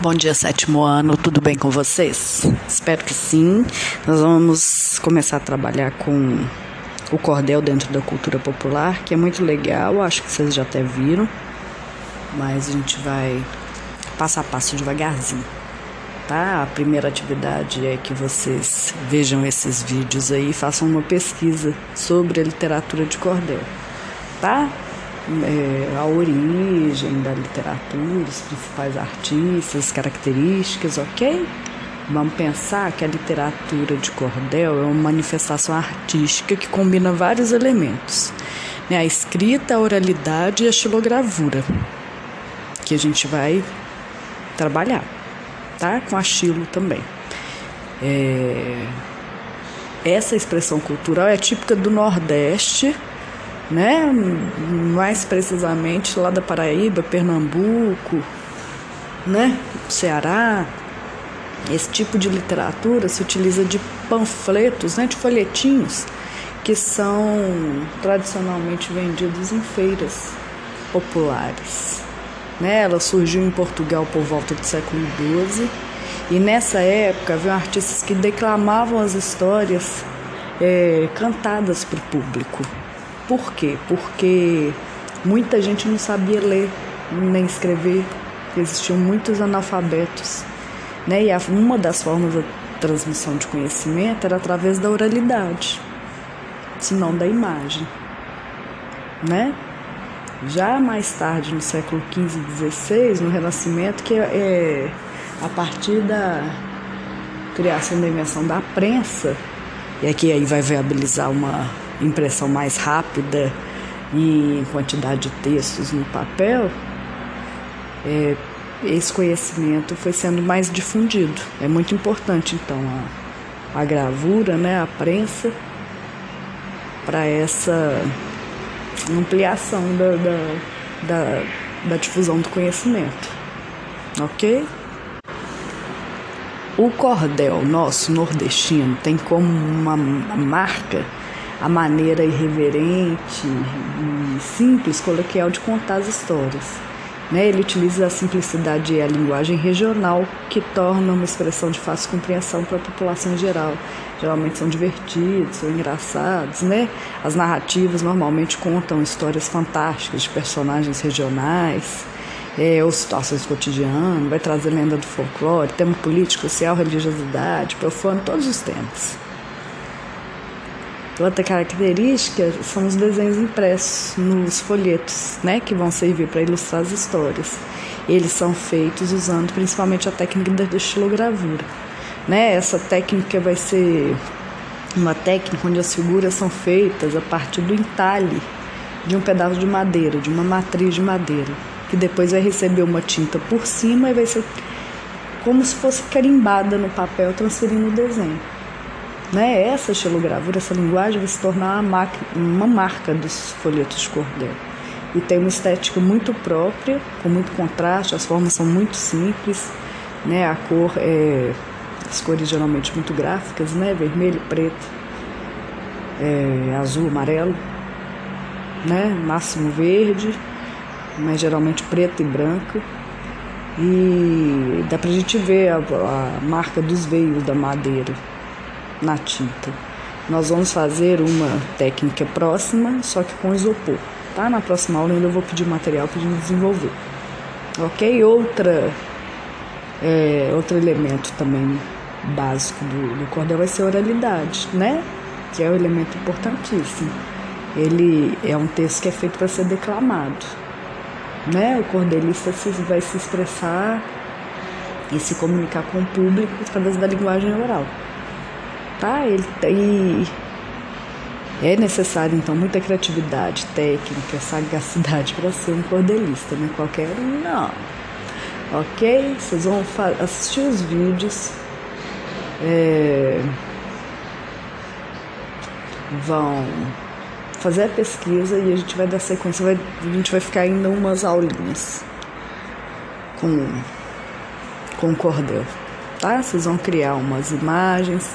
Bom dia, sétimo ano, tudo bem com vocês? Espero que sim. Nós vamos começar a trabalhar com o cordel dentro da cultura popular, que é muito legal, acho que vocês já até viram, mas a gente vai passo a passo devagarzinho, tá? A primeira atividade é que vocês vejam esses vídeos aí e façam uma pesquisa sobre a literatura de cordel, tá? É, a origem da literatura, os principais artistas, características, ok? Vamos pensar que a literatura de cordel é uma manifestação artística que combina vários elementos: né? a escrita, a oralidade e a xilogravura, que a gente vai trabalhar, tá? Com a xilo também. É... Essa expressão cultural é típica do Nordeste né? Mais precisamente lá da Paraíba, Pernambuco, né? Ceará. Esse tipo de literatura se utiliza de panfletos, né? De folhetinhos que são tradicionalmente vendidos em feiras populares. Né? Ela surgiu em Portugal por volta do século XII e nessa época havia artistas que declamavam as histórias é, cantadas para o público. Por quê? Porque muita gente não sabia ler nem escrever, existiam muitos analfabetos. Né? E uma das formas da transmissão de conhecimento era através da oralidade, se não da imagem. Né? Já mais tarde, no século XV e XVI, no Renascimento, que é, é a partir da criação da invenção da prensa, e aqui aí vai viabilizar uma impressão mais rápida e em quantidade de textos no papel, é, esse conhecimento foi sendo mais difundido. É muito importante, então, a, a gravura, né, a prensa, para essa ampliação da, da, da, da difusão do conhecimento. Ok? O cordel nosso nordestino tem como uma marca a maneira irreverente e simples, coloquial de contar as histórias. Né? Ele utiliza a simplicidade e a linguagem regional que torna uma expressão de fácil compreensão para a população em geral. Geralmente são divertidos, são engraçados, né? As narrativas normalmente contam histórias fantásticas de personagens regionais, é, ou situações cotidianas, vai trazer lenda do folclore, tema político, social, religiosidade, profano, todos os temas. Outra característica são os desenhos impressos nos folhetos, né, que vão servir para ilustrar as histórias. Eles são feitos usando principalmente a técnica da estilogravura. Né? Essa técnica vai ser uma técnica onde as figuras são feitas a partir do entalhe de um pedaço de madeira, de uma matriz de madeira, que depois vai receber uma tinta por cima e vai ser como se fosse carimbada no papel, transferindo o desenho. Né? Essa estilogravura, essa linguagem vai se tornar uma, uma marca dos folhetos de cordel. E tem uma estética muito própria, com muito contraste, as formas são muito simples, né? a cor é. as cores geralmente muito gráficas, né? vermelho, preto, é, azul, amarelo, né? máximo verde, mas geralmente preto e branco. E dá pra gente ver a, a marca dos veios da madeira na tinta. Nós vamos fazer uma técnica próxima, só que com isopor, tá? Na próxima aula ainda vou pedir material para a gente desenvolver. Ok? Outra, é, outro elemento também básico do, do cordel vai ser a oralidade, né? Que é um elemento importantíssimo. Ele é um texto que é feito para ser declamado, né? O cordelista vai se expressar e se comunicar com o público através da linguagem oral tá? Ele, e é necessário então muita criatividade, técnica, sagacidade para ser um cordelista, né? Qualquer um não. Ok? Vocês vão assistir os vídeos. É, vão fazer a pesquisa e a gente vai dar sequência, vai, a gente vai ficar ainda umas aulinhas com, com cordel, tá? Vocês vão criar umas imagens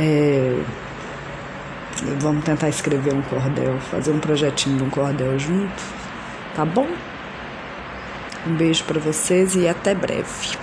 é, vamos tentar escrever um cordel, fazer um projetinho de um cordel junto, tá bom? Um beijo para vocês e até breve.